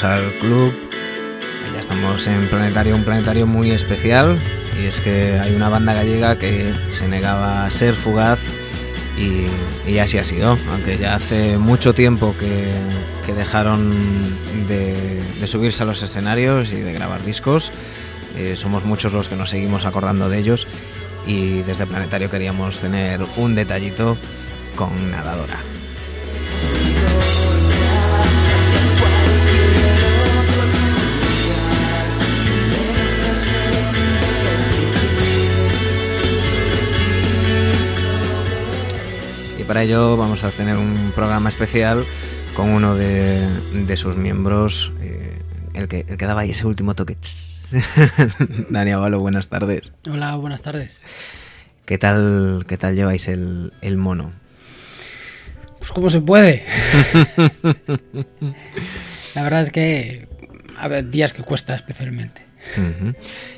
Al club. Ya estamos en Planetario, un planetario muy especial. Y es que hay una banda gallega que se negaba a ser fugaz y, así ha sido. Aunque ya hace mucho tiempo que, dejaron de, de subirse a los escenarios y de grabar discos. Eh, somos muchos los que nos seguimos acordando de ellos. Y desde Planetario queríamos tener un detallito con Nadadora. Y para ello vamos a tener un programa especial con uno de, de sus miembros, eh, el, que, el que daba ahí ese último toque. Dani Avalo, buenas tardes. Hola, buenas tardes. ¿Qué tal, qué tal lleváis el, el mono? Pues como se puede. La verdad es que a ver, días que cuesta especialmente.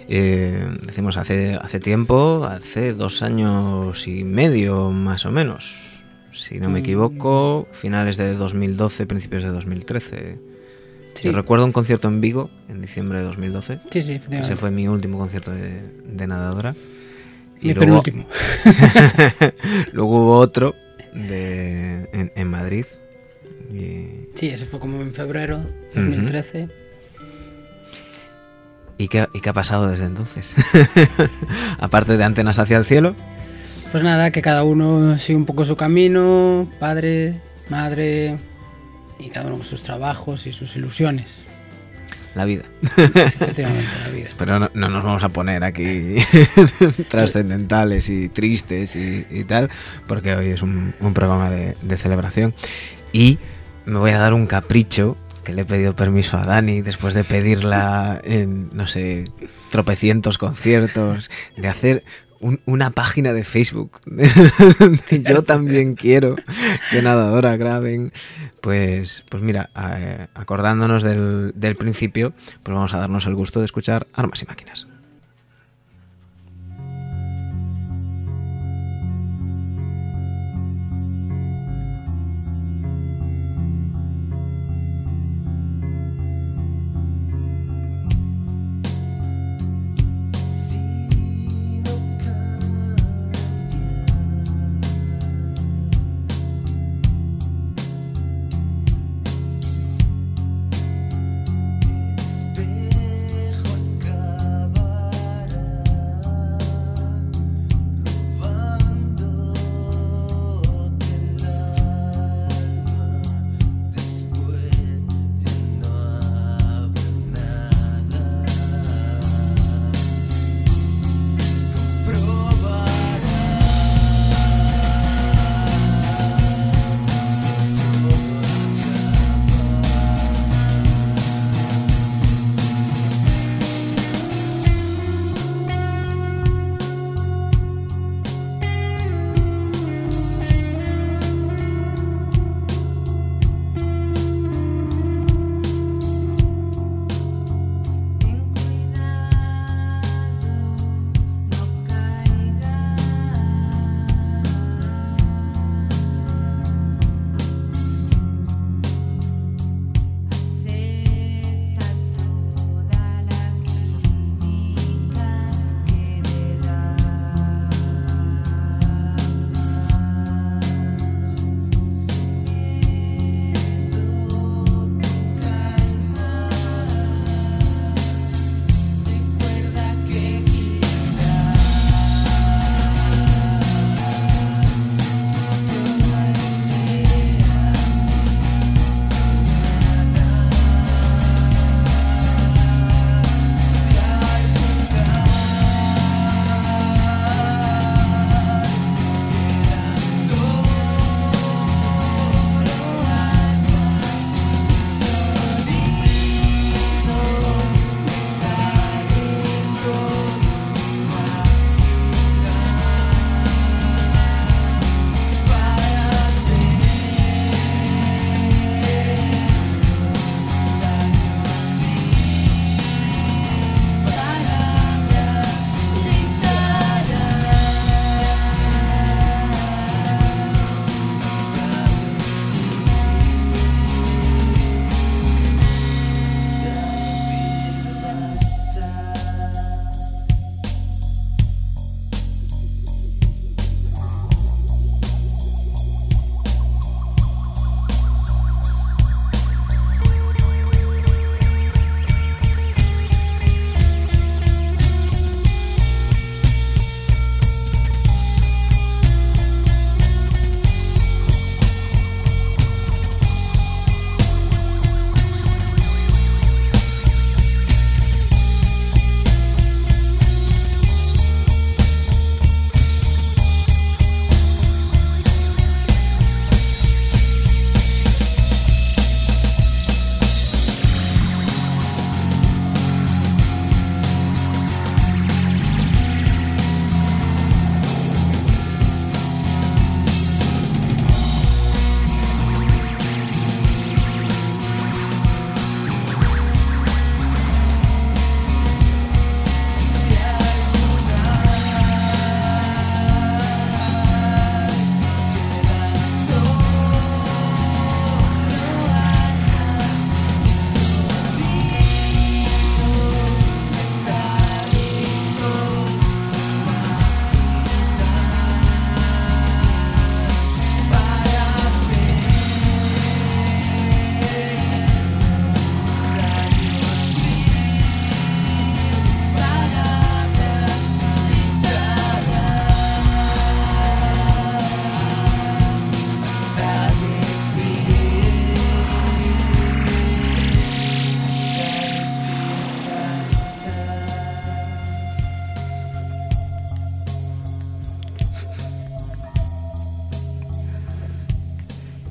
Eh, decimos hace, hace tiempo, hace dos años y medio más o menos, si no me equivoco, finales de 2012, principios de 2013. Sí. Yo recuerdo un concierto en Vigo en diciembre de 2012. Sí, sí, Ese fue mi último concierto de, de nadadora. Mi luego, penúltimo. luego hubo otro de, en, en Madrid. Y, Sí, ese fue como en febrero 2013. ¿y, qué, ¿Y qué ha pasado desde entonces? Aparte de antenas hacia el cielo. Pues nada, que cada uno sigue un poco su camino, padre, madre, y cada uno con sus trabajos y sus ilusiones. La vida. Efectivamente, la vida. Pero no, no nos vamos a poner aquí trascendentales y tristes y, y tal, porque hoy es un, un programa de, de celebración. Y me voy a dar un capricho que le he pedido permiso a Dani después de pedirla en, no sé, tropecientos conciertos, de hacer un- una página de Facebook. Yo también quiero que Nadadora graben. Pues, pues mira, eh, acordándonos del, del principio, pues vamos a darnos el gusto de escuchar Armas y Máquinas.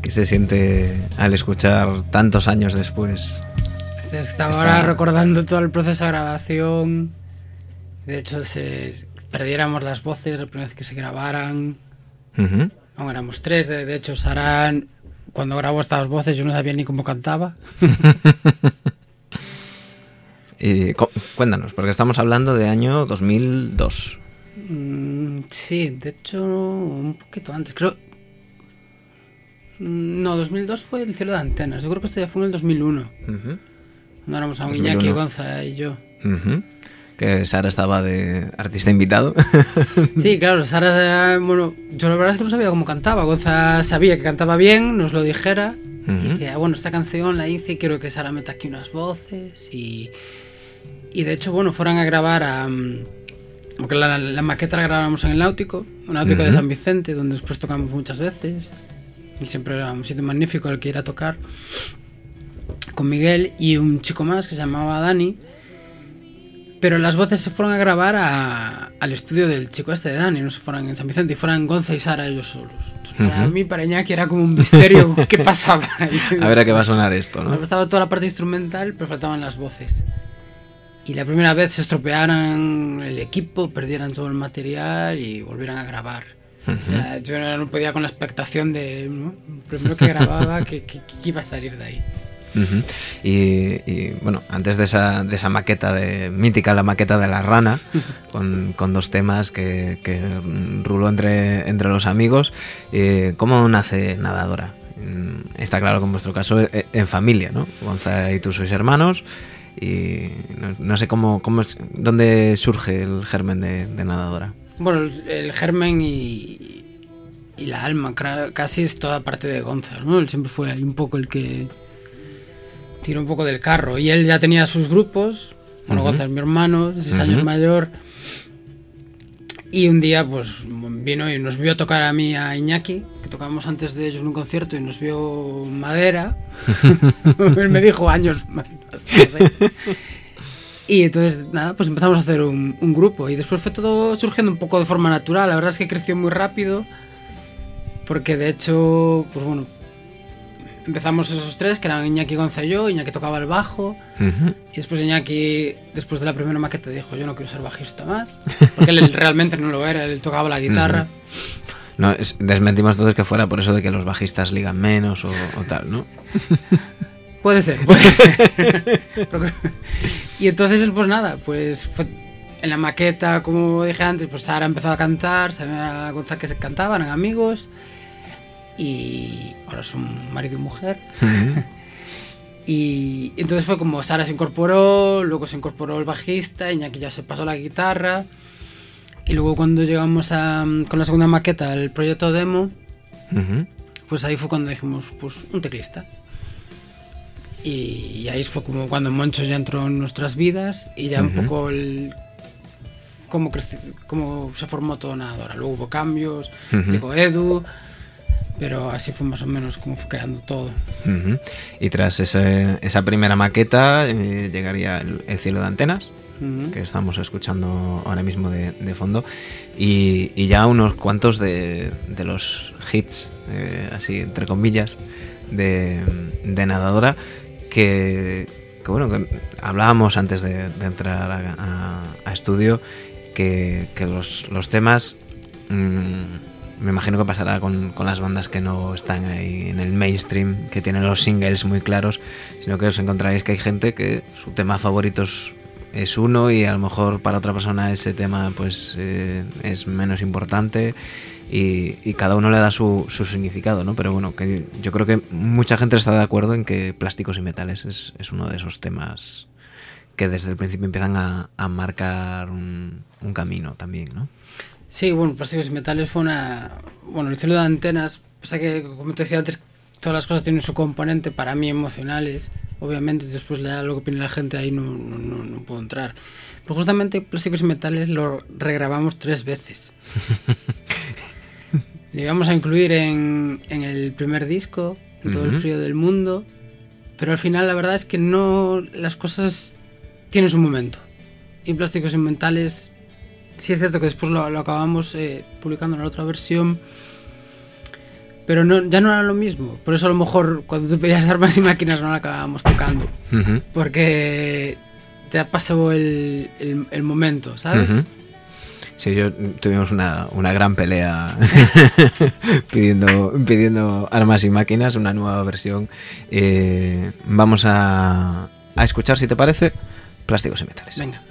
¿Qué se siente al escuchar tantos años después? Este Estaba ahora recordando todo el proceso de grabación. De hecho, se perdiéramos las voces la primera vez que se grabaran. Aún éramos tres. De, de hecho, Sara, cuando grabó estas voces, yo no sabía ni cómo cantaba. Y cu- cuéntanos, porque estamos hablando de año 2002. Mm, sí, de hecho, un poquito antes. Creo. No, 2002 fue el cielo de antenas. Yo creo que esto ya fue en el 2001. Ujú. Cuando éramos a 2001. Iñaki, Gonza y yo. Que Sara estaba de artista invitado. Sí, claro, Sara, bueno, yo la verdad es que no sabía cómo cantaba. Gonza sabía que cantaba bien, nos lo dijera. Y Ujú. decía, bueno, esta canción la hice y quiero que Sara meta aquí unas voces. Y, y de hecho, bueno, fueron a grabar a. mm, Porque la, la maqueta la grabamos en el Náutico, un Náutico de. San Vicente, donde después tocamos muchas veces. Y siempre era un sitio magnífico al que ir a tocar. Con Miguel y un chico más que se llamaba Dani. Pero las voces se fueron a grabar a- al estudio del chico este de Dani, no se fueran en San Vicente, y fueran Gonza y Sara ellos solos. Entonces, para mí, para Iñaki, era como un misterio qué pasaba. ahí. A ver a qué va a sonar esto, ¿no? Estaba toda la parte instrumental, pero faltaban las voces. Y la primera vez se estropearan el equipo, perdieran todo el material y volvieran a grabar. O sea, yo no podía con la expectación de, ¿no? primero que grababa, que, que- que iba a salir de ahí. Y, y, bueno, antes de esa, de esa maqueta de mítica, la maqueta de la rana, con, con dos temas que, que ruló entre, entre los amigos, eh, ¿cómo nace Nadadora? Mm, Está claro que en vuestro caso eh, en familia, ¿no? Gonza y tú sois hermanos y no, no sé cómo, cómo es, dónde surge el germen de, de Nadadora. Bueno, el, el germen y, y la alma, casi es toda parte de Gonza, ¿no? Él siempre fue ahí un poco el que tiró un poco del carro. Y él ya tenía sus grupos. Bueno, Ujú. Gonza es mi hermano, seis años mayor. Y un día, pues, vino y nos vio tocar a mí a Iñaki, que tocábamos antes de ellos en un concierto, y nos vio madera. él me dijo años más tarde. Y entonces, nada, pues empezamos a hacer un, un grupo. Y después fue todo surgiendo un poco de forma natural. La verdad es que creció muy rápido. Porque de hecho, pues bueno, empezamos esos tres, que eran Iñaki Gonza y yo. Iñaki tocaba el bajo. Ujú. Y después Iñaki, después de la primera maqueta, dijo: Yo no quiero ser bajista más. Porque él realmente no lo era, él tocaba la guitarra. No, es- desmentimos entonces que fuera por eso de que los bajistas ligan menos o, o tal, ¿no? Puede ser, puede ser. Y entonces, pues nada, pues fue en la maqueta, como dije antes, pues Sara empezó a cantar, sabía Gonzalo que se cantaban, eran amigos. Y ahora son marido y mujer. y entonces fue como Sara se incorporó, luego se incorporó el bajista, Iñaki ya se pasó la guitarra. Y luego cuando llegamos a, con la segunda maqueta, el proyecto demo, pues ahí fue cuando dijimos, pues un teclista. Y ahí fue como cuando Moncho ya entró en nuestras vidas y ya un poco el cómo, cómo se formó todo Nadadora. Luego hubo cambios, llegó Edu, pero así fue más o menos como fue creando todo. Y tras ese- esa primera maqueta eh, llegaría el, el cielo de antenas, que estamos escuchando ahora mismo de, de fondo, y, y ya unos cuantos de, de los hits, eh, así entre comillas, de, de nadadora, que, bueno, hablábamos antes de, entrar a, estudio, que, que los, los temas... mm, me imagino que pasará con, con las bandas que no están ahí en el mainstream, que tienen los singles muy claros, sino que os encontraréis que hay gente que su tema favorito es, es uno y a lo mejor para otra persona ese tema pues eh, es menos importante y, y cada uno le da su, su significado, ¿no? Pero bueno, que yo creo que mucha gente está de acuerdo en que plásticos y metales es, es uno de esos temas que desde el principio empiezan a, a marcar un, un camino también, ¿no? Sí, bueno, Plásticos y Metales fue una... Bueno, el cielo de antenas, pasa que, como te decía antes, todas las cosas tienen su componente para mí emocionales. Obviamente, después le da lo que opine la gente, ahí no, no, no, no puedo entrar. Pero justamente Plásticos y Metales lo regrabamos tres veces. Le íbamos a incluir en, en el primer disco, en todo el frío del mundo. Pero al final la verdad es que no... Las cosas tienen su momento. Y Plásticos y Metales sí es cierto que después lo, lo acabamos eh, publicando en la otra versión. pero no, ya no era lo mismo. Por eso a lo mejor cuando tú pedías armas y máquinas no la acabábamos tocando. Ujú. Porque ya pasó el, el- el momento, ¿sabes? Sí, yo tuvimos una, una gran pelea pidiendo, pidiendo armas y máquinas, una nueva versión. Eh, vamos a, a escuchar, si te parece, plásticos y metales. Venga.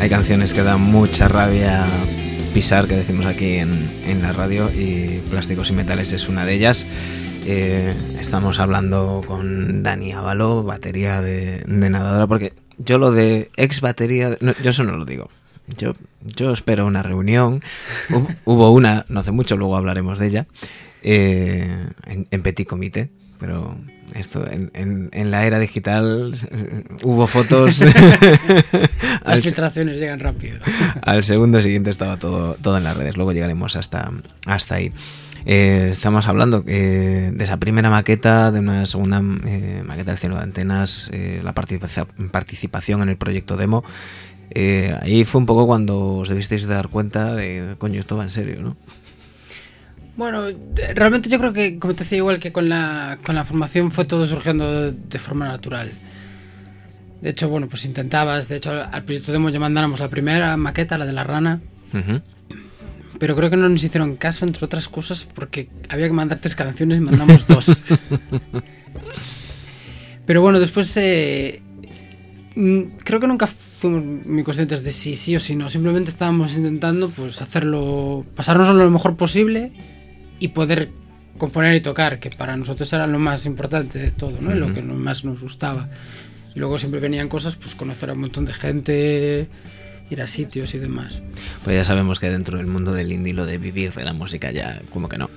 Hay canciones que dan mucha rabia pisar, que decimos aquí en, en la radio, y Plásticos y Metales es una de ellas. Eh, estamos hablando con Dani Avalo, batería de, nadadora, porque yo lo de ex batería, yo eso no lo digo. Yo, yo espero una reunión. Hu- Hubo una, no hace mucho, luego hablaremos de ella, eh, en Petit Comité, pero esto en, en- en la era digital eh, hubo fotos. Las filtraciones llegan rápido. al segundo siguiente estaba todo, todo en las redes. Luego llegaremos hasta, hasta ahí. Eh, estamos hablando eh, de esa primera maqueta, de una segunda eh, maqueta del cielo de antenas, eh, la participa- participación en el proyecto demo. Eh, ahí fue un poco cuando os debisteis dar cuenta de, coño, esto va en serio, ¿no? Bueno, realmente yo creo que, como te decía, igual que con la, con la formación fue todo surgiendo de, forma natural. De hecho, bueno, pues intentabas, de hecho, al proyecto demo ya mandáramos la primera maqueta, la de la rana, pero creo que no nos hicieron caso, entre otras cosas, porque había que mandar tres canciones y mandamos dos. pero bueno, después eh, mm, creo que nunca fuimos muy conscientes de si sí o si no. Simplemente estábamos intentando pues hacerlo, pasárnoslo lo mejor posible y poder componer y tocar, que para nosotros era lo más importante de todo, ¿no? Y Lo que más nos gustaba. Y luego siempre venían cosas, pues conocer a un montón de gente, ir a sitios y demás. Pues ya sabemos que dentro del mundo del indie lo de vivir de la música ya como que no.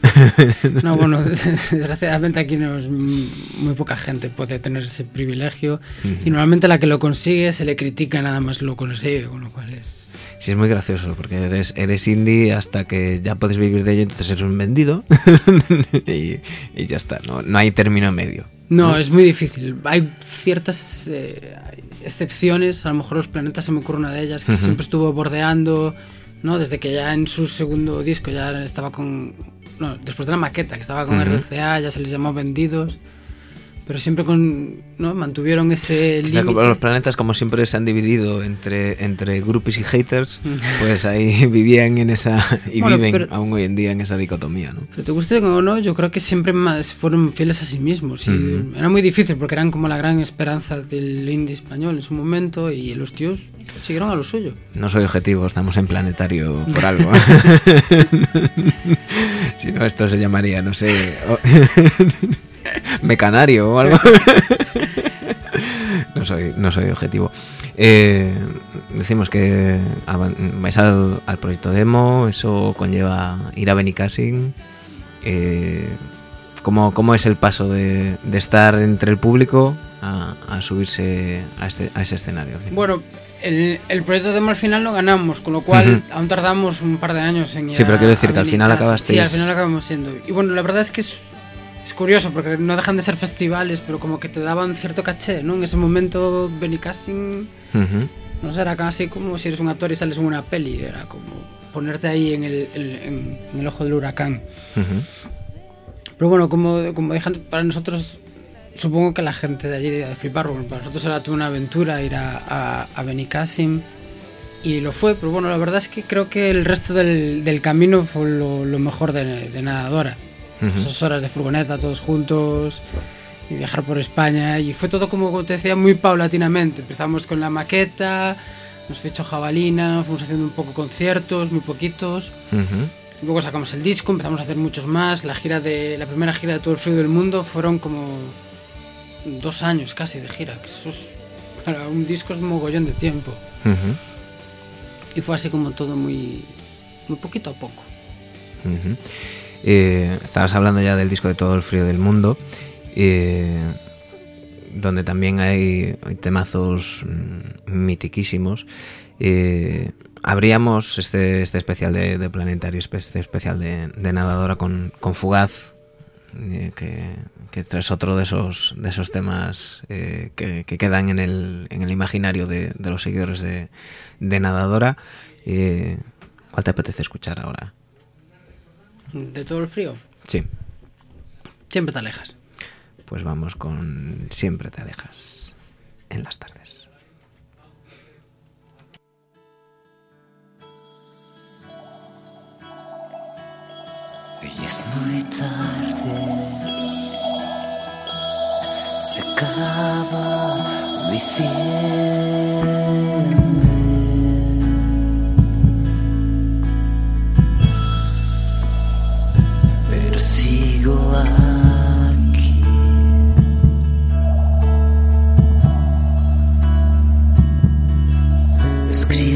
No, bueno, desgraciadamente aquí no es muy poca gente puede tener ese privilegio y normalmente la que lo consigue se le critica nada más lo consigue, con lo cual es... Sí, es muy gracioso porque eres, eres indie hasta que ya puedes vivir de ello, entonces eres un vendido y, y ya está, no, no hay término medio. No, es muy difícil. Hay ciertas eh, excepciones, a lo mejor los planetas se me ocurre una de ellas, que siempre estuvo bordeando, ¿no? Desde que ya en su segundo disco ya estaba con... No, después de la maqueta, que estaba con RCA, ya se les llamó vendidos, pero siempre con... ¿no? Mantuvieron ese límite. los planetas, como siempre se han dividido entre, entre groupies y haters, pues ahí vivían en esa, y Bueno, viven pero- aún hoy en día en esa dicotomía, ¿no? Pero te guste o no, yo creo que siempre más fueron fieles a sí mismos. Y Era muy difícil porque eran como la gran esperanza del indie español en su momento y los tíos siguieron a lo suyo. No soy objetivo, estamos en planetario por algo. si no, esto se llamaría, no sé, mecanario o algo. no, soy, no soy objetivo. Eh, decimos que vais al, al proyecto demo, eso conlleva ir a Benicassin. Eh, ¿cómo, ¿Cómo es el paso de, de estar entre el público a, a subirse a, este, a ese escenario? Bueno, el, el proyecto demo al final lo ganamos, con lo cual aún tardamos un par de años en ir Sí, pero quiero decir que al final acabasteis- Sí, al final acabamos siendo. Y bueno, la verdad es que es, es curioso porque no dejan de ser festivales, pero como que te daban cierto caché, ¿no? En ese momento Ujú. no sé, era casi como si eres un actor y sales en una peli, era como ponerte ahí en el, el- en- en el ojo del huracán. Ujú. Pero bueno, como, como antes, para nosotros, supongo que la gente de allí debería de flipar, porque para nosotros era toda una aventura ir a, a, a Benicàssim, y lo fue, pero bueno, la verdad es que creo que el resto del, del camino fue lo, lo mejor de, de nadadora. Ujú. Esas horas de furgoneta, todos juntos, y viajar por España, y fue todo como, te decía, muy paulatinamente. Empezamos con la maqueta, nos fichó Jabalina, fuimos haciendo un poco conciertos, muy poquitos. Ujú. Luego sacamos el disco, empezamos a hacer muchos más. La gira de la primera gira de todo el frío del mundo fueron como dos años casi de gira. Que eso es, para un disco es un mogollón de tiempo. Ujú. Y fue así como todo muy, muy poquito a poco. Ujú. Eh, estabas hablando ya del disco de todo el frío del mundo, eh, donde también hay, temazos mm, mitiquísimos. Eh, abríamos este, este especial de, Planetario, este especial de, Nadadora con, con Fugaz, eh, que, es otro de esos, de esos temas eh, que, que quedan en el, en el imaginario de, los seguidores de, de Nadadora. ¿Cuál te apetece escuchar ahora? De todo el frío, Sí, siempre te alejas. pues vamos con Siempre te alejas en las tardes. Hoy es muy tarde, se acaba diciembre. Pero scream.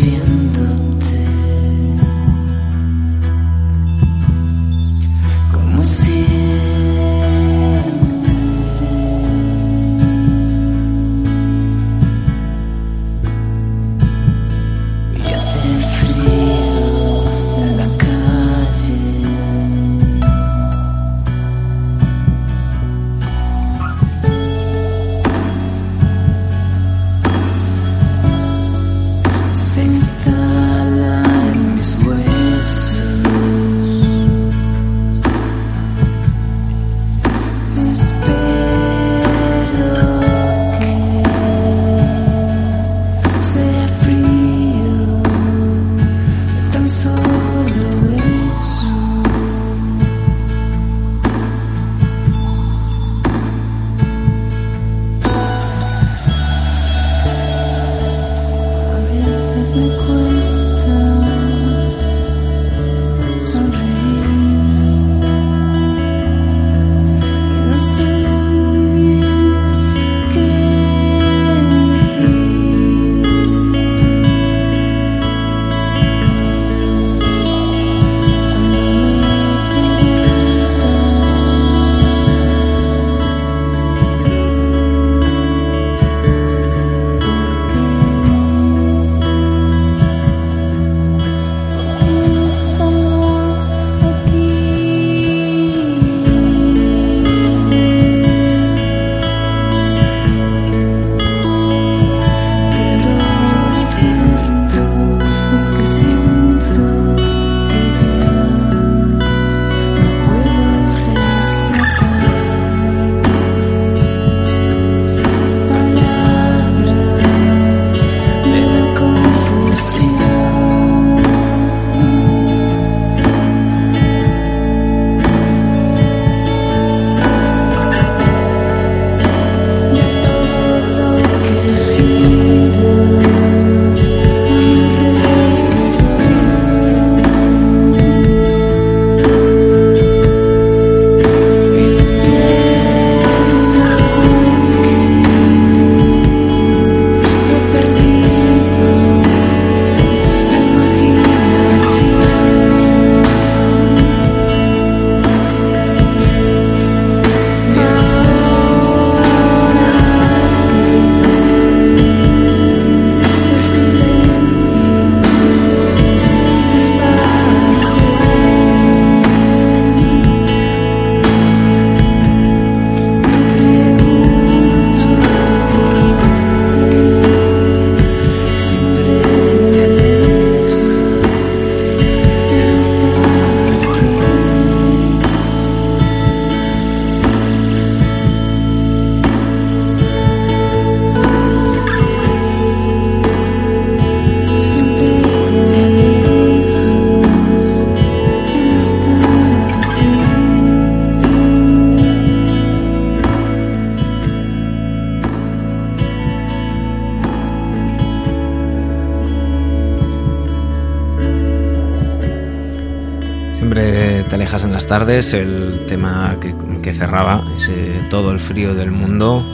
Tardes, el tema que, que cerraba, ese todo el frío del mundo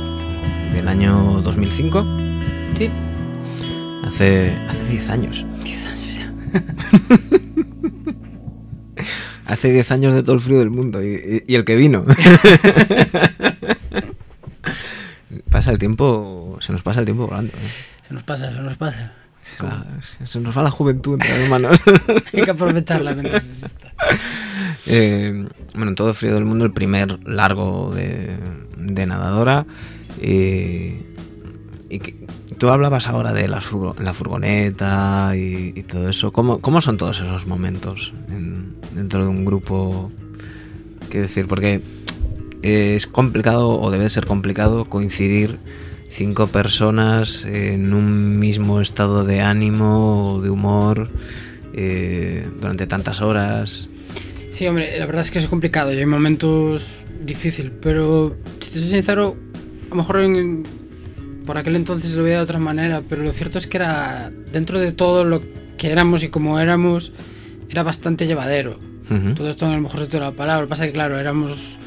del año 2005, Sí, hace hace 10 años. 10 años ya. Hace 10 años de todo el frío del mundo y, y- y el que vino. pasa el tiempo, se nos pasa el tiempo volando. ¿eh? Se nos pasa, se nos pasa. Se nos va la juventud entre las manos. Hay que aprovecharla mientras exista. Eh, bueno, en todo el frío del mundo, el primer largo de, de nadadora. eh, y que, tú hablabas ahora de furgo- la furgoneta y, y todo eso. ¿Cómo, cómo son todos esos momentos en- dentro de un grupo? Quiero decir, porque es complicado o debe ser complicado coincidir cinco personas en un mismo estado de ánimo o de humor eh, durante tantas horas. Sí, hombre, la verdad es que es complicado y hay momentos difíciles, pero si te soy sincero, a lo mejor en- por aquel entonces lo veía de otra manera, pero lo cierto es que era, dentro de todo lo que éramos y como éramos, era bastante llevadero. Ujú. Todo esto en el mejor sentido de la palabra. Lo pasa que, claro, éramos.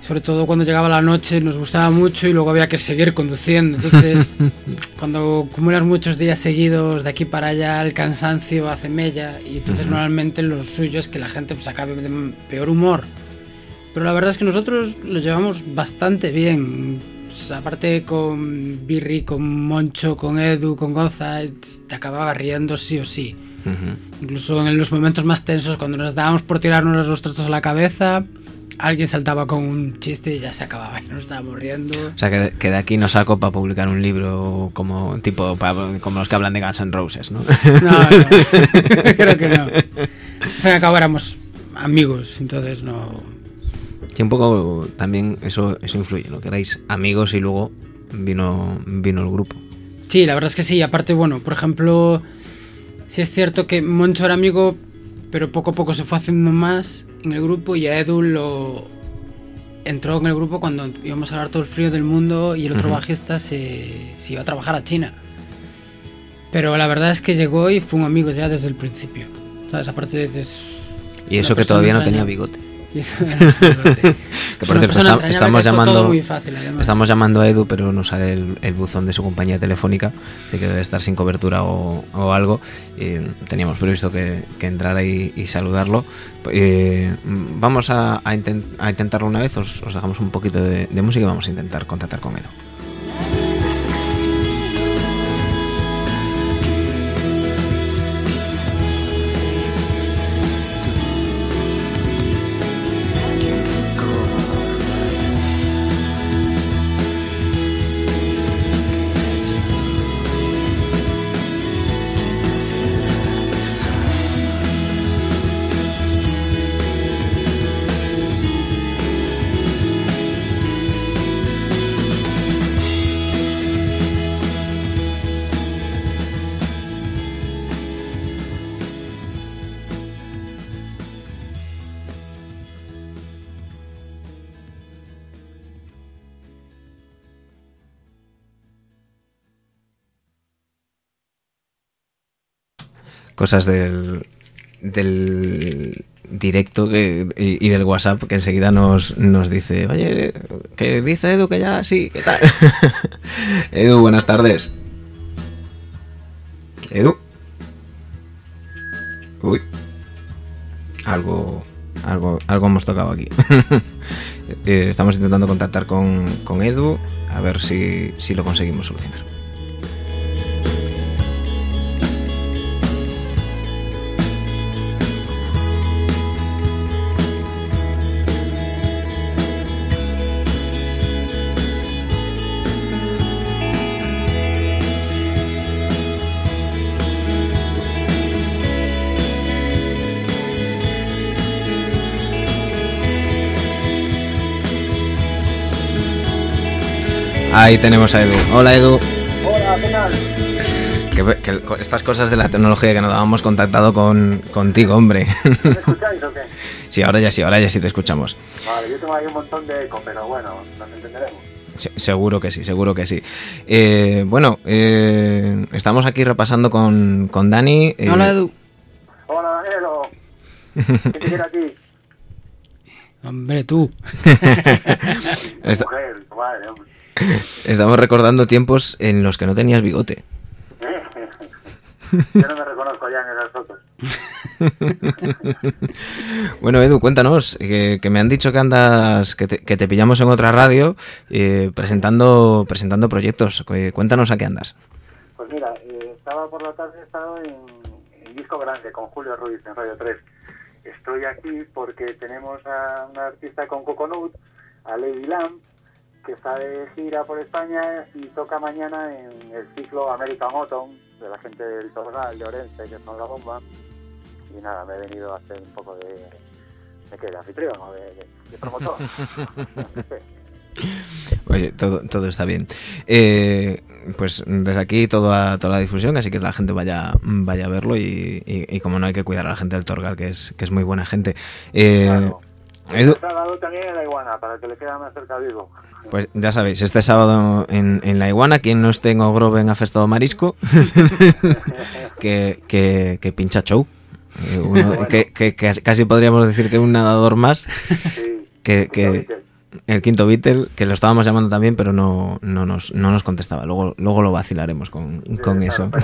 Sobre todo cuando llegaba la noche nos gustaba mucho y luego había que seguir conduciendo. Entonces, cuando acumulas muchos días seguidos de aquí para allá, el cansancio hace mella y entonces normalmente lo suyo es que la gente pues, acabe de peor humor. Pero la verdad es que nosotros lo llevamos bastante bien. Pues, aparte con Birri, con Moncho, con Edu, con Goza, te acababa riendo sí o sí. Incluso en los momentos más tensos, cuando nos dábamos por tirarnos los trastos a la cabeza, alguien saltaba con un chiste y ya se acababa y nos estábamos riendo. O sea, que de, que de aquí no saco para publicar un libro como tipo como los que hablan de Guns N' Roses, ¿no? No, no, creo que no. Al fin y al cabo éramos amigos, entonces no... Sí, un poco también eso, eso influye, ¿no? Que erais amigos y luego vino, vino el grupo. Sí, la verdad es que sí. Aparte, bueno, por ejemplo, sí es cierto que Moncho era amigo, pero poco a poco se fue haciendo más en el grupo y a Edu lo entró en el grupo cuando íbamos a hablar todo el frío del mundo y el otro bajista se, se iba a trabajar a China. Pero la verdad es que llegó y fue un amigo ya desde el principio. ¿Sabes? Aparte de... de Y eso que todavía no tenía bigote. Que Que por cierto, esta- estamos llamando, muy fácil, estamos llamando a Edu, pero no sale el, el buzón de su compañía telefónica, de que debe estar sin cobertura o, o algo. Eh, teníamos previsto que, que entrara y, y saludarlo. Eh, vamos a, a inten- a intentarlo una vez, os, os dejamos un poquito de, de música y vamos a intentar contactar con Edu. Cosas del, del directo y del WhatsApp que enseguida nos, nos dice, oye, que dice Edu que ya sí, ¿qué tal? Edu, buenas tardes. Edu. Uy. Algo, algo, algo hemos tocado aquí. Eh, Estamos intentando contactar con, con Edu a ver si, si lo conseguimos solucionar. Ahí tenemos a Edu. Hola Edu. Hola, ¿qué tal? Que, que co- estas cosas de la tecnología que nos habíamos contactado con, contigo, hombre. ¿Me escucháis o qué? sí, ahora ya sí, ahora ya sí te escuchamos. Vale, yo tengo ahí un montón de eco, pero bueno, nos entenderemos. Se- seguro que sí, seguro que sí. Eh, bueno, eh, estamos aquí repasando con, con Dani. eh, Hola Edu. Hola, Danielo. ¿Quién te quiere aquí? Hombre, tú. Esta- Mujer, tu madre, hombre. Estamos recordando tiempos en los que no tenías bigote. Yo no me reconozco ya en esas fotos. Bueno, Edu, cuéntanos, que, que me han dicho que andas, que te, que te pillamos en otra radio eh, presentando, presentando proyectos. Cuéntanos a qué andas. Pues mira, eh, estaba por la tarde, he estado en, en Disco Grande con Julio Ruiz en Radio 3. Estoy aquí porque tenemos a una artista con Coconut, a Lady Lamb, que está de gira por España y toca mañana en el ciclo American Autumn de la gente del Torgal, de Orense, que son la bomba. Y nada, me he venido a hacer un poco de... ¿De qué? ¿De anfitrión o de, de- de promotor? Oye, todo, todo está bien. Eh, pues desde aquí toda, toda la difusión, así que la gente vaya, vaya a verlo y, y- y como no hay que cuidar a la gente del Torgal, que es, que es muy buena gente. Eh, Claro. Edu, sábado también en la iguana, para que le quede más cerca vivo. pues ya sabéis, este sábado en, en La Iguana, quien no esté en Ogroven afestado marisco, que, que, que pincha show. Eh, uno- Bueno. que, que- casi podríamos decir que un nadador más, Sí. que, que el quinto Beatle, que lo estábamos llamando también, pero no, no, nos, no nos contestaba. Luego, luego lo vacilaremos con, Sí, con eso.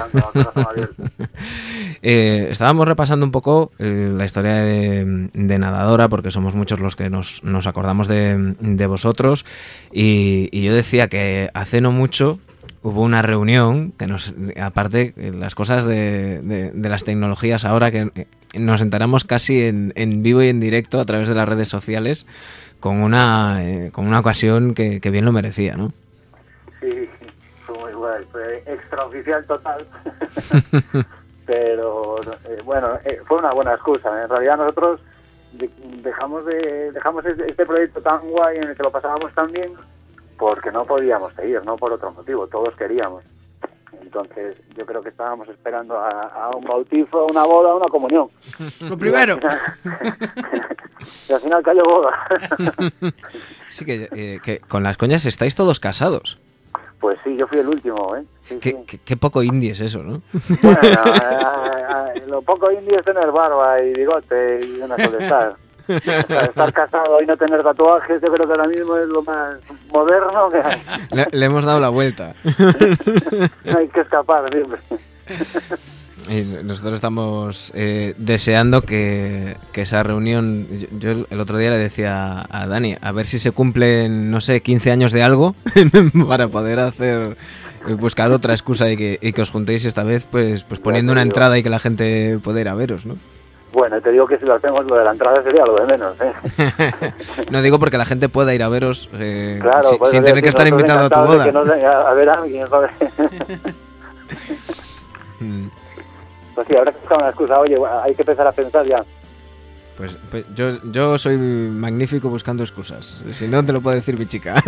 Eh, estábamos repasando un poco eh, la historia de, de Nadadora, porque somos muchos los que nos, nos acordamos de, de vosotros. Y, y yo decía que hace no mucho hubo una reunión que nos, aparte, eh, las cosas de, de- de las tecnologías ahora, que eh, nos enteramos casi en, en vivo y en directo a través de las redes sociales, con una, eh, con una ocasión que, que bien lo merecía, ¿no? Sí, fue muy guay, fue extraoficial total. Pero eh, bueno, eh, fue una buena excusa. En realidad nosotros de- dejamos de dejamos este, este proyecto tan guay en el que lo pasábamos tan bien porque no podíamos seguir, no por otro motivo, todos queríamos. Entonces yo creo que estábamos esperando a, a un bautizo, a una boda, a una comunión. Lo primero. Y al final cayó boda. Sí, que, eh, que con las coñas estáis todos casados. Pues sí, yo fui el último, ¿eh? Sí, Qué, sí. qué- qué poco indie es eso, ¿no? Bueno, lo poco indio es tener barba y bigote y una estar. Estar casado y no tener tatuajes, yo creo que ahora mismo es lo más moderno que hay. Le, le hemos dado la vuelta. Hay que escapar siempre. Y nosotros estamos eh, deseando que, que esa reunión. Yo, yo el otro día le decía a Dani, a ver si se cumplen, no sé, 15 años de algo para poder hacer. eh, Buscar otra excusa y que, y que os juntéis esta vez, pues, pues poniendo una entrada y que la gente pueda ir a veros, ¿no? Bueno, te digo que si lo hacemos, lo de la entrada sería lo de menos. ¿eh? No digo porque la gente pueda ir a veros eh, Claro, si- pues, sin es tener que estar invitado a tu boda. que a ver a alguien, joder. Pues sí, ahora que una excusa, oye, hay que empezar a pensar ya. Pues, pues yo, yo soy magnífico buscando excusas. Si no, te lo puedo decir mi chica.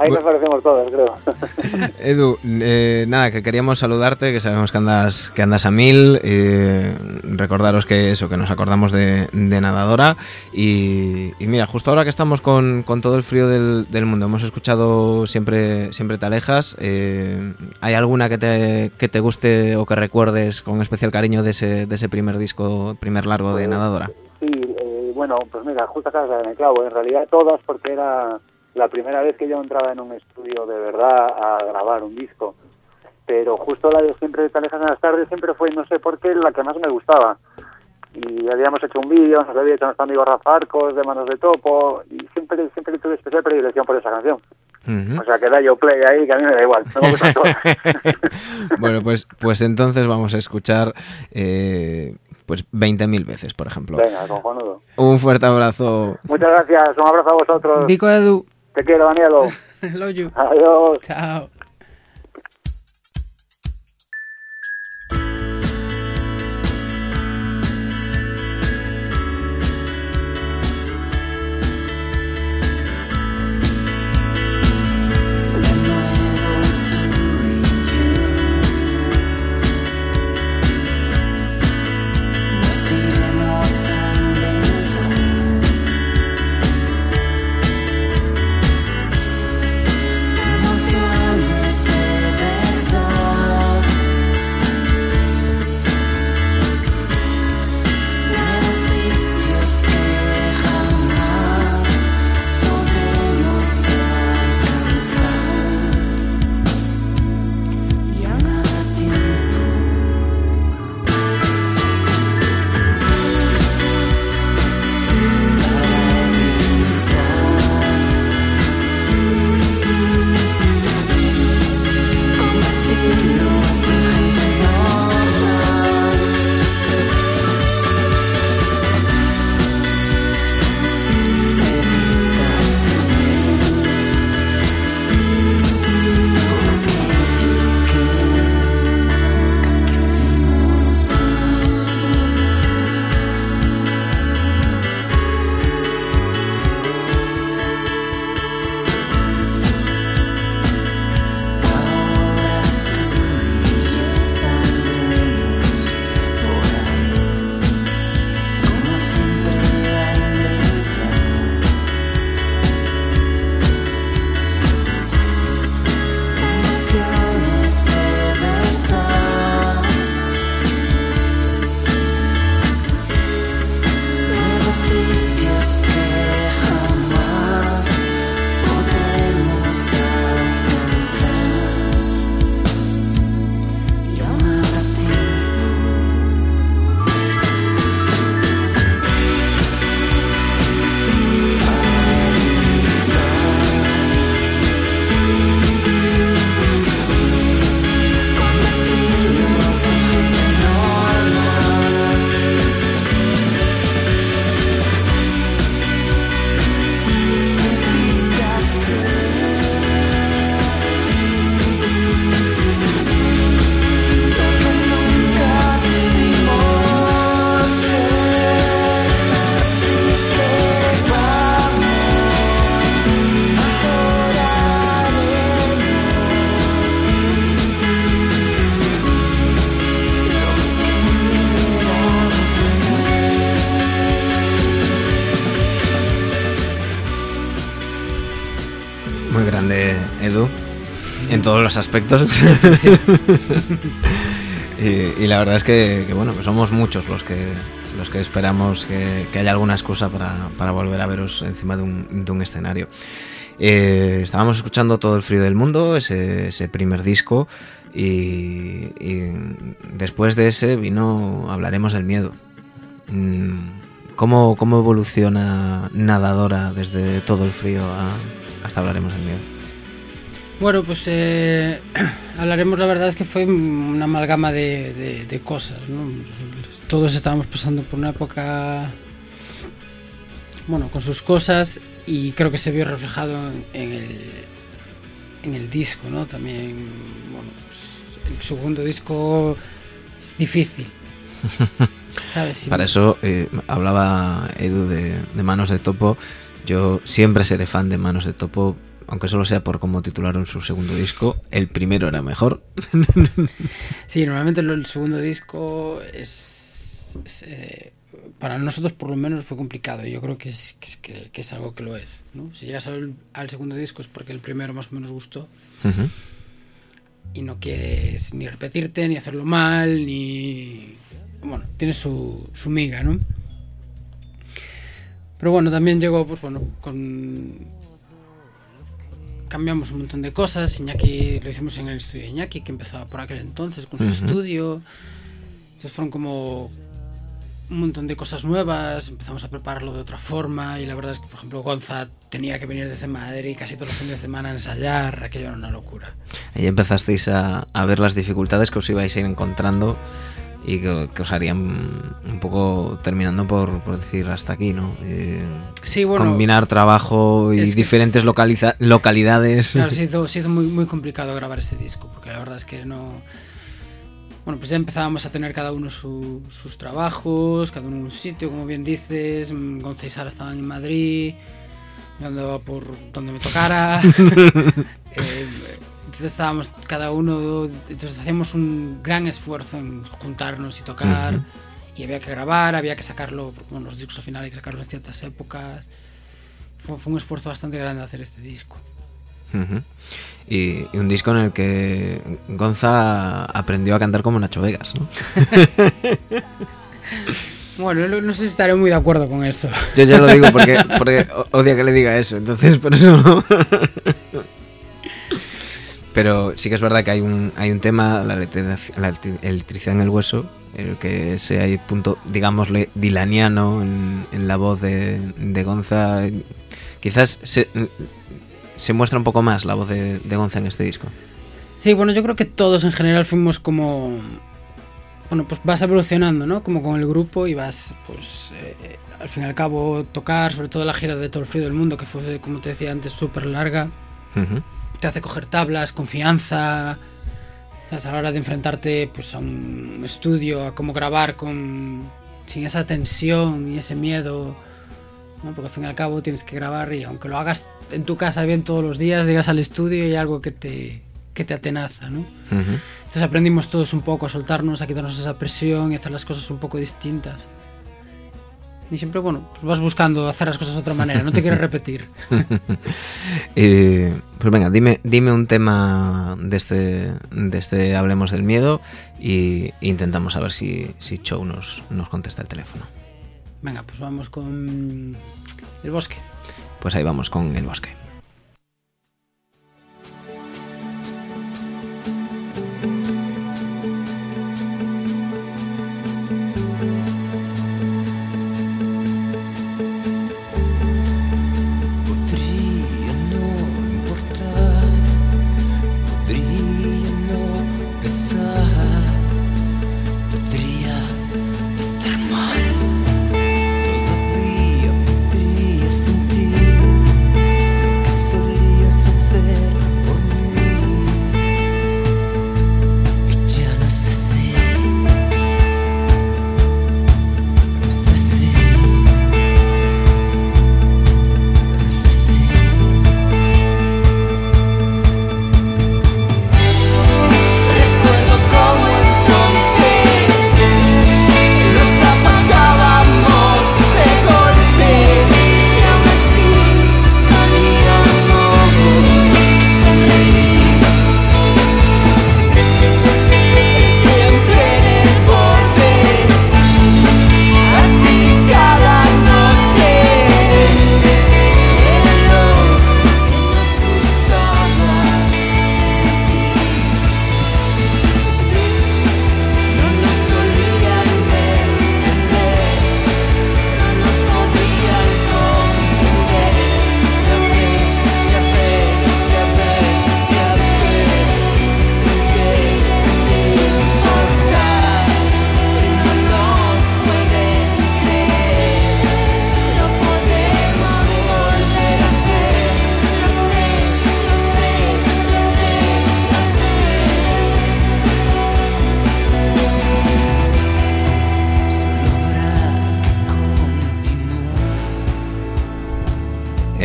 Ahí nos parecemos todos, creo. Edu, eh, nada, que queríamos saludarte, que sabemos que andas, que andas a mil. eh, recordaros que eso, que nos acordamos de, de nadadora. Y, y mira, justo ahora que estamos con, con todo el frío del, del mundo, hemos escuchado siempre, siempre te alejas. eh, ¿Hay alguna que te, que te guste o que recuerdes con especial cariño de ese, de ese primer disco, primer largo de nadadora? Sí, eh, bueno, pues mira, justo en el clavo. En realidad todas, porque era la primera vez que yo entraba en un estudio de verdad a grabar un disco. Pero justo la de Siempre te alejas en las tardes siempre fue, no sé por qué, la que más me gustaba. Y habíamos hecho un vídeo, nos lo había hecho nuestro amigo Rafa Arcos, de Manos de Topo, y siempre, siempre tuve especial predilección por esa canción. O sea, que da yo play ahí, que a mí me da igual, no me todo. bueno, pues, pues entonces vamos a escuchar eh, pues 20.000 veces, por ejemplo. Venga, cojonudo. Un fuerte abrazo. Muchas gracias, un abrazo a vosotros. Dico Edu. Te quiero, Danielo. Love you. Adiós. Chao. Los aspectos. Sí. y, y la verdad es que, que, bueno, que somos muchos los que los que esperamos que, que haya alguna excusa para, para, volver a veros encima de un, de un escenario. Eh, estábamos escuchando todo el frío del mundo, ese, ese primer disco, y, y, después de ese vino Hablaremos del miedo. Mm, ¿Cómo, cómo evoluciona Nadadora desde todo el frío a, hasta Hablaremos del miedo? Bueno, pues eh, hablaremos, la verdad es que fue una amalgama de, de, de, cosas, ¿no? Todos estábamos pasando por una época, bueno, con sus cosas y creo que se vio reflejado en el, en el disco, ¿no? También, bueno, pues el segundo disco es difícil. ¿sabes? Para eso eh, hablaba Edu de, de Manos de Topo. Yo siempre seré fan de Manos de Topo aunque solo sea por cómo titularon su segundo disco, el primero era mejor. sí, normalmente el segundo disco es, es eh, para nosotros por lo menos fue complicado. Yo creo que es, que, que es algo que lo es. ¿no? Si llegas al, al, segundo disco es porque el primero más o menos gustó. Uh -huh. Y no quieres ni repetirte, ni hacerlo mal, ni... Bueno, tiene su, su miga, ¿no? Pero bueno, también llegó, pues bueno, con cambiamos un montón de cosas. Iñaki lo hicimos en el estudio de Iñaki, que empezaba por aquel entonces con su uh -huh. estudio. Entonces fueron como un montón de cosas nuevas, empezamos a prepararlo de otra forma y la verdad es que, por ejemplo, Gonza tenía que venir desde Madrid casi todos los fines de semana a ensayar, aquello era una locura. Ahí empezasteis a, a ver las dificultades que os ibais a ir encontrando y que, que, os harían un poco terminando por, por decir hasta aquí, ¿no? Eh, sí, bueno, combinar trabajo y diferentes localiza localidades. Claro, se hizo, se hizo muy, muy complicado grabar ese disco, porque la verdad es que no... Bueno, pues ya empezábamos a tener cada uno su, sus trabajos, cada uno en un sitio, como bien dices. Gonza y Sara estaban en Madrid, yo andaba por donde me tocara. eh, entonces estábamos cada uno, entonces hacíamos un gran esfuerzo en juntarnos y tocar. Uh -huh. Y había que grabar, había que sacarlo, bueno, los discos al final hay que sacarlos en ciertas épocas. Fue, fue un esfuerzo bastante grande hacer este disco. Uh -huh. y, y, un disco en el que Gonza aprendió a cantar como Nacho Vegas, ¿no? bueno, no, no, sé si estaré muy de acuerdo con eso. Yo ya lo digo porque, porque odia que le diga eso, entonces por eso no. Pero sí que es verdad que hay un, hay un tema, la, la electricidad en el hueso, el que ese hay punto, digámosle, dilaniano en, en la voz de, de Gonza. Quizás se, se, muestra un poco más la voz de, de, Gonza en este disco. Sí, bueno, yo creo que todos en general fuimos como. Bueno, pues vas evolucionando, ¿no? Como con el grupo y vas, pues, eh, al fin y al cabo, tocar, sobre todo la gira de todo el frío del mundo, que fue, como te decía antes, súper larga. Uh -huh te hace coger tablas, confianza. A la hora de enfrentarte pues, a un estudio, a cómo grabar con, sin esa tensión y ese miedo. ¿no? Porque al fin y al cabo tienes que grabar y aunque lo hagas en tu casa bien todos los días, llegas al estudio y hay algo que te, que te atenaza. ¿no? Uh -huh. Entonces aprendimos todos un poco a soltarnos, a quitarnos esa presión y hacer las cosas un poco distintas. Y siempre, bueno, pues vas buscando hacer las cosas de otra manera, no te quieres repetir. eh, pues venga, dime, dime un tema de este, de este Hablemos del Miedo y intentamos a ver si, si Chow nos, nos contesta el teléfono. Venga, pues vamos con El Bosque. Pues ahí vamos con El Bosque.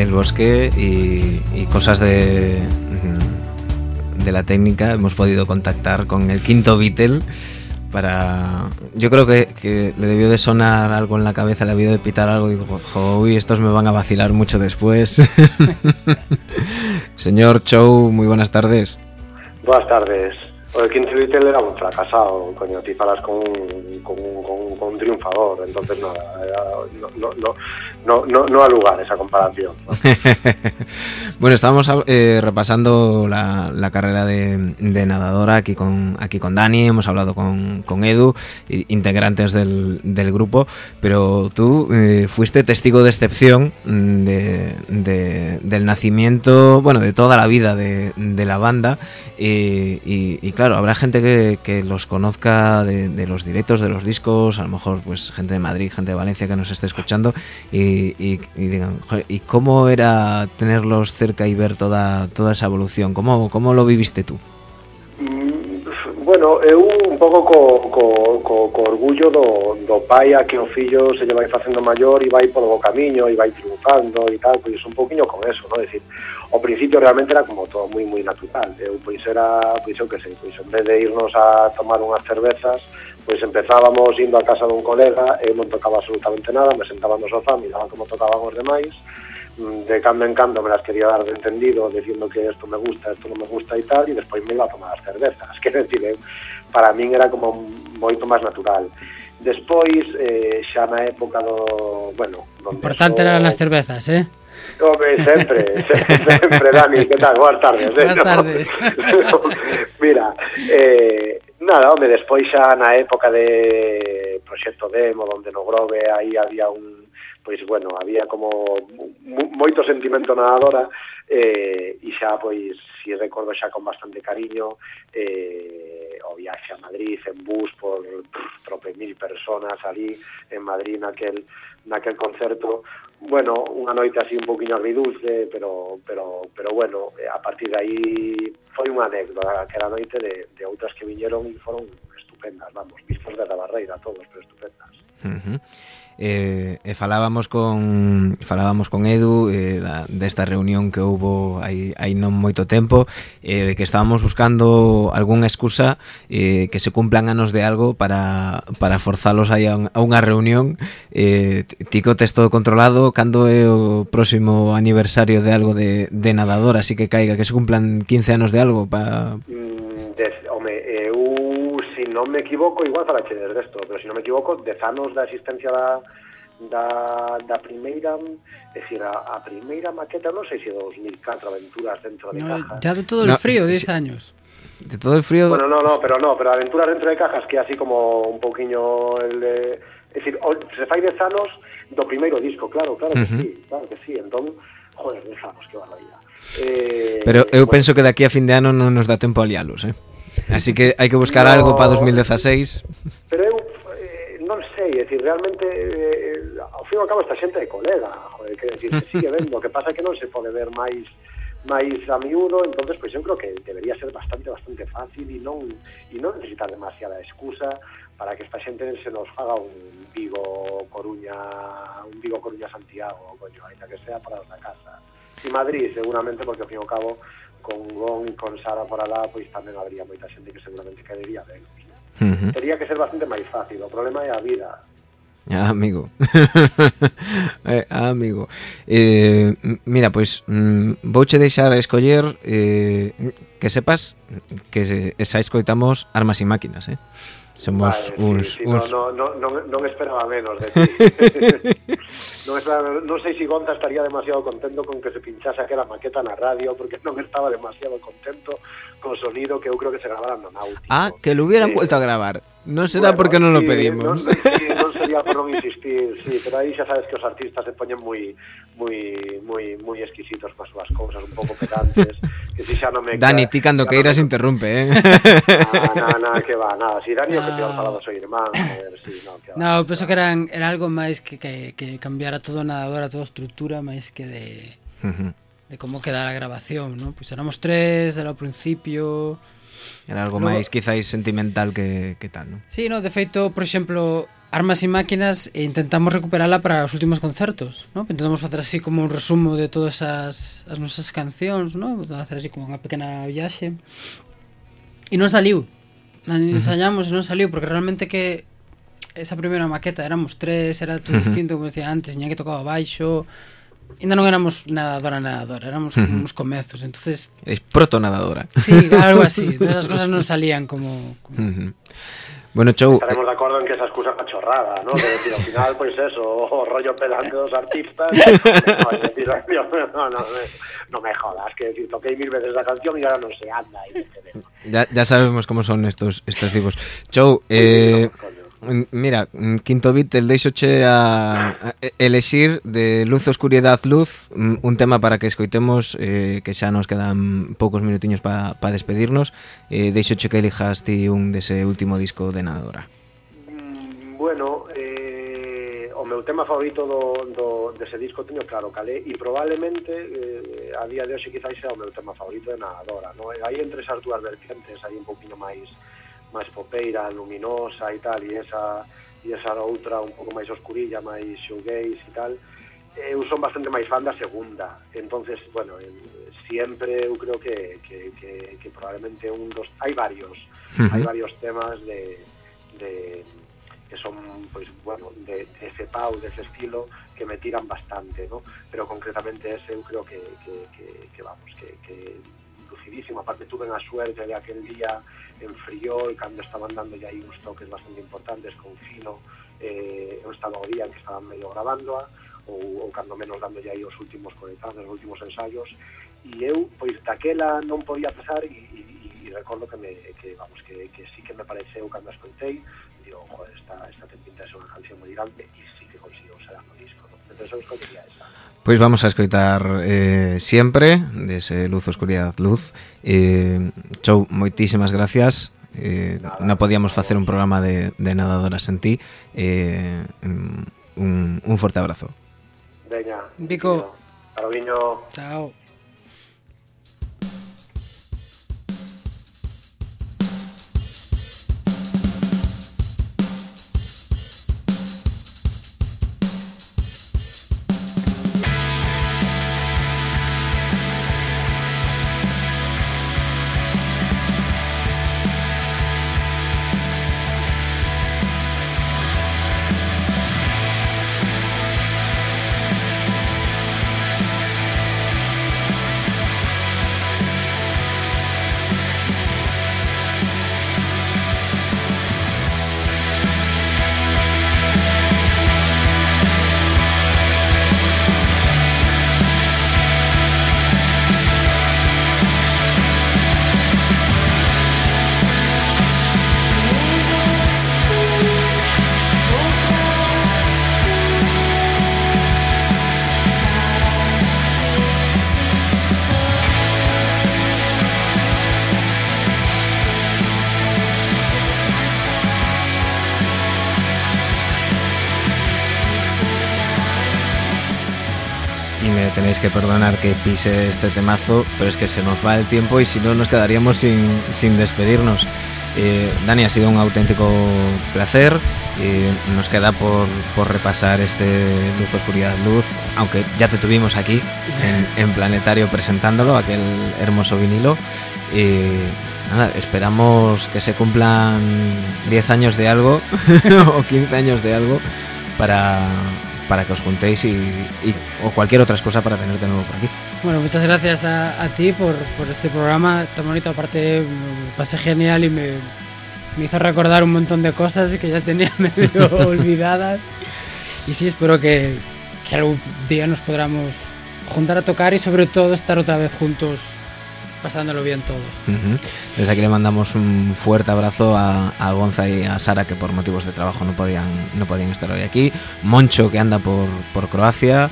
El bosque y, y cosas de, de la técnica. Hemos podido contactar con el quinto Beatle para... Yo creo que, que le debió de sonar algo en la cabeza, le debió de pitar algo. Digo, "Jo, uy, estos me van a vacilar mucho después. Señor Chow, muy buenas tardes. Buenas tardes. O el Quinto Beatle era un fracasado, coño, falas con, un- triunfador, entonces no, no, no, ha lugar esa comparación. ¿no? Bueno, estábamos eh, repasando la, carrera de, nadadora aquí con, aquí con Dani, hemos hablado con, Edu, integrantes del, grupo, pero tú eh, fuiste testigo de excepción de, de- del nacimiento, bueno, de toda la vida de la banda. Eh, y, y claro, habrá gente que, los conozca de, los directos, de los discos, a lo mejor pues gente de Madrid, gente de Valencia que nos esté escuchando y, y- y digan, "Joder, ¿y cómo era tenerlos cerca y ver toda, toda esa evolución? ¿Cómo, cómo lo viviste tú? Bueno, eu un pouco co, co, co, co orgullo do, do pai a que o fillo se lle vai facendo maior e vai polo bo camiño e vai triunfando e tal, pois un poquinho con eso, no? Decir, ao principio realmente era como todo moi moi natural. Eu pois era, pois eu que sei, pois en vez de irnos a tomar unhas cervezas, pois empezábamos indo a casa dun colega, eu non tocaba absolutamente nada, me sentaba no sofá, miraba como tocaban os demais, de cando en cando me las quería dar de entendido, diciendo que esto me gusta, esto non me gusta e tal, e despois me iba a tomar as cervezas, que decir, eh, para min era como moito máis natural. Despois, eh, xa na época do... Bueno, donde Importante so... eran as cervezas, eh? Home, sempre, sempre, Dani, que tal? Boas tardes. Eh? Boas tardes. Mira, eh, nada, home, despois xa na época de Proxecto Demo, donde no Grove, aí había un pois bueno, había como moito sentimento nadadora eh, e xa pois si recordo xa con bastante cariño eh, o viaxe a Madrid en bus por pff, trope mil personas ali en Madrid naquel, naquel concerto bueno, unha noite así un poquinho agridulce, pero, pero, pero bueno, a partir de aí foi unha anécdota aquela noite de, de outras que viñeron e foron estupendas, vamos, vistos de la barreira todos, pero estupendas. Uh -huh e, e falábamos con falábamos con Edu eh, da, desta reunión que houbo hai, hai non moito tempo eh, de que estábamos buscando algunha excusa eh, que se cumplan anos de algo para, para forzalos aí a, un, a unha reunión. Eh, tico tes todo controlado cando é o próximo aniversario de algo de, de nadador? Así que caiga que se cumplan 15 anos de algo para... Mm, des, non me equivoco, igual falache desde esto, pero se si non me equivoco, dez anos da existencia da, da, da primeira, decir, a, a primeira maqueta, non sei se 2004, Aventuras dentro de no, caja. Ya de todo el no, frío, 10 años. De todo el frío. Bueno, no, no, pero no, pero Aventuras dentro de cajas que así como un pouquiño el de, es decir, se fai 10 anos do primeiro disco, claro, claro que uh -huh. sí, claro que sí, entón, joder, 10 anos, que barbaridade. Eh, pero eu bueno. penso que de aquí a fin de ano non nos dá tempo a lialos, eh? Así que hai que buscar no, algo para 2016. Pero eu eh, non sei, é dicir, realmente eh, ao fin e ao cabo esta xente é colega, joder, que decir, que sigue vendo, o que pasa que non se pode ver máis máis a miúdo, entonces pois eu creo que debería ser bastante bastante fácil e non e non necesitar demasiada excusa para que esta xente se nos faga un Vigo Coruña, un Vigo Coruña Santiago, coño, ainda que sea para a casa. E Madrid seguramente porque ao fin e ao cabo con Gon e con Sara por alá, pois tamén habría moita xente que seguramente caería ben. Uh -huh. Tería que ser bastante máis fácil, o problema é a vida, Ah, amigo. eh, ah, amigo. Eh, mira, pois mm, vouche deixar a escoller eh, que sepas que se, esa escoitamos armas e máquinas, eh? Somos Vale, uns, sí, sí, uns no, no, no, non, non esperaba menos de ti. non, esperaba, non sei se Gonza estaría demasiado contento con que se pinchase aquela maqueta na radio, porque non estaba demasiado contento con sonido que eu creo que se grabara no náutico. Ah, que lo hubieran vuelto a grabar. Non será bueno, porque non sí, lo pedimos. Non, sí, non sería por non insistir, sí, pero aí xa sabes que os artistas se poñen moi moi moi moi exquisitos coas súas cousas, un pouco pedantes, que si xa non me Dani, ti cando queiras no me... interrumpe, eh. Ah, na, na, que va, nada, si Dani no. o que peor falado soy irmán, si, sí, no, que va. No, penso que eran era algo máis que, que, que cambiara todo nadadora, toda estrutura, máis que de uh -huh. de como queda a grabación, ¿no? Pois pues éramos tres, era o principio, Era algo Logo, máis quizáis sentimental que, que tal, non? Sí, no, de feito, por exemplo, Armas e Máquinas eh, intentamos recuperala para os últimos concertos, ¿no? Intentamos facer así como un resumo de todas as, as nosas cancións, ¿no? Facer así como unha pequena viaxe. E non saliu. Ensayamos e non saliu, porque realmente que esa primeira maqueta éramos tres, era todo distinto, como decía antes, tiña que tocaba baixo, ainda non éramos nadadora nadadora, éramos como Ujú. uns comezos, entonces Es protonadadora. sí, algo así, todas as cosas non salían como, como Ujú. Bueno, Chou, Estaremos de acuerdo en que esa excusa una chorrada, ¿no? De decir, al final, pues eso, o rollo pelando dos artistas. No, decir, no, no, me- no me jodas, que decir, toqué mil veces la canción y ahora no se anda. Y ya, ya sabemos cómo son estos estos tipos. Chou, eh, coño. mm, Mm, mira, mm, Quinto bit, el deixoche a, a elexir de Luz, Oscuridad, Luz mm, un tema para que escoitemos eh, que xa nos quedan poucos minutiños para pa despedirnos eh, deixoche que elijas ti un dese último disco de Nadadora Bueno, eh, o meu tema favorito do, do, dese disco teño claro calé e probablemente eh, a día de hoxe quizá sea o meu tema favorito de Nadadora no? E aí entre esas dúas vertientes, hai un poquinho máis máis popeira, luminosa e tal e esa, e esa outra un pouco máis oscurilla, máis shoegaze e tal eu son bastante máis fan da segunda entonces, bueno, siempre eu creo que, que, que, que probablemente un dos... hai varios Ujú. hai varios temas de, de que son pois bueno, de, de ese pau, de ese estilo que me tiran bastante, ¿no? Pero concretamente ese eu creo que, que, que, que vamos, que, que merecidísimo, aparte tuve a suerte de aquel día en Friol, cando estaban dando aí uns toques bastante importantes con Fino, eh, eu estaba o día en que estaban medio grabándoa, ou, ou cando menos dando aí os últimos coletazos, os últimos ensaios, e eu, pois, daquela non podía pesar e, e, e recordo que, me, que, vamos, que, que sí que me pareceu cando a escoitei, digo, joder, esta, esta ten pinta de ser unha canción moi grande, e sí que consigo ser no disco, ¿no? entonces eu escoitería esa. Pois vamos a escoitar eh, siempre dese luz, oscuridad, luz. Eh, Chou, moitísimas gracias. Eh, non podíamos facer un programa de, de nadadoras en ti. Eh, mm, un, un forte abrazo. Veña, Vico. Chao. Que perdonar que pise este temazo, pero es que se nos va el tiempo y si no nos quedaríamos sin, sin despedirnos. Eh, Dani, ha sido un auténtico placer. Nos queda por, por repasar este Luz, Oscuridad, Luz, aunque ya te tuvimos aquí en, en Planetario presentándolo, aquel hermoso vinilo. Esperamos que se cumplan 10 años de algo o 15 años de algo para, para que os juntéis y, y- o cualquier otra cosa para tenerte de nuevo por aquí. Bueno, muchas gracias a, a ti por, por este programa tan bonito. Aparte, me pasé genial y me, me hizo recordar un montón de cosas que ya tenía medio olvidadas. Y sí, espero que, que algún día nos podamos juntar a tocar y sobre todo estar otra vez juntos pasándolo bien todos. Desde aquí le mandamos un fuerte abrazo a, a Gonza y a Sara que por motivos de trabajo no podían, no podían estar hoy aquí. Moncho que anda por, por Croacia.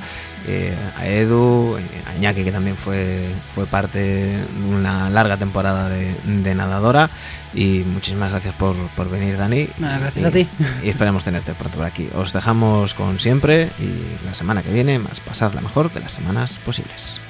eh, a Edu, eh, a Iñaki que también fue, fue parte de una larga temporada de, de nadadora y muchísimas gracias por, por venir Dani. Nada, gracias Y- a ti. Y esperamos tenerte pronto por aquí. Os dejamos con siempre y la semana que viene más pasad la mejor de las semanas posibles.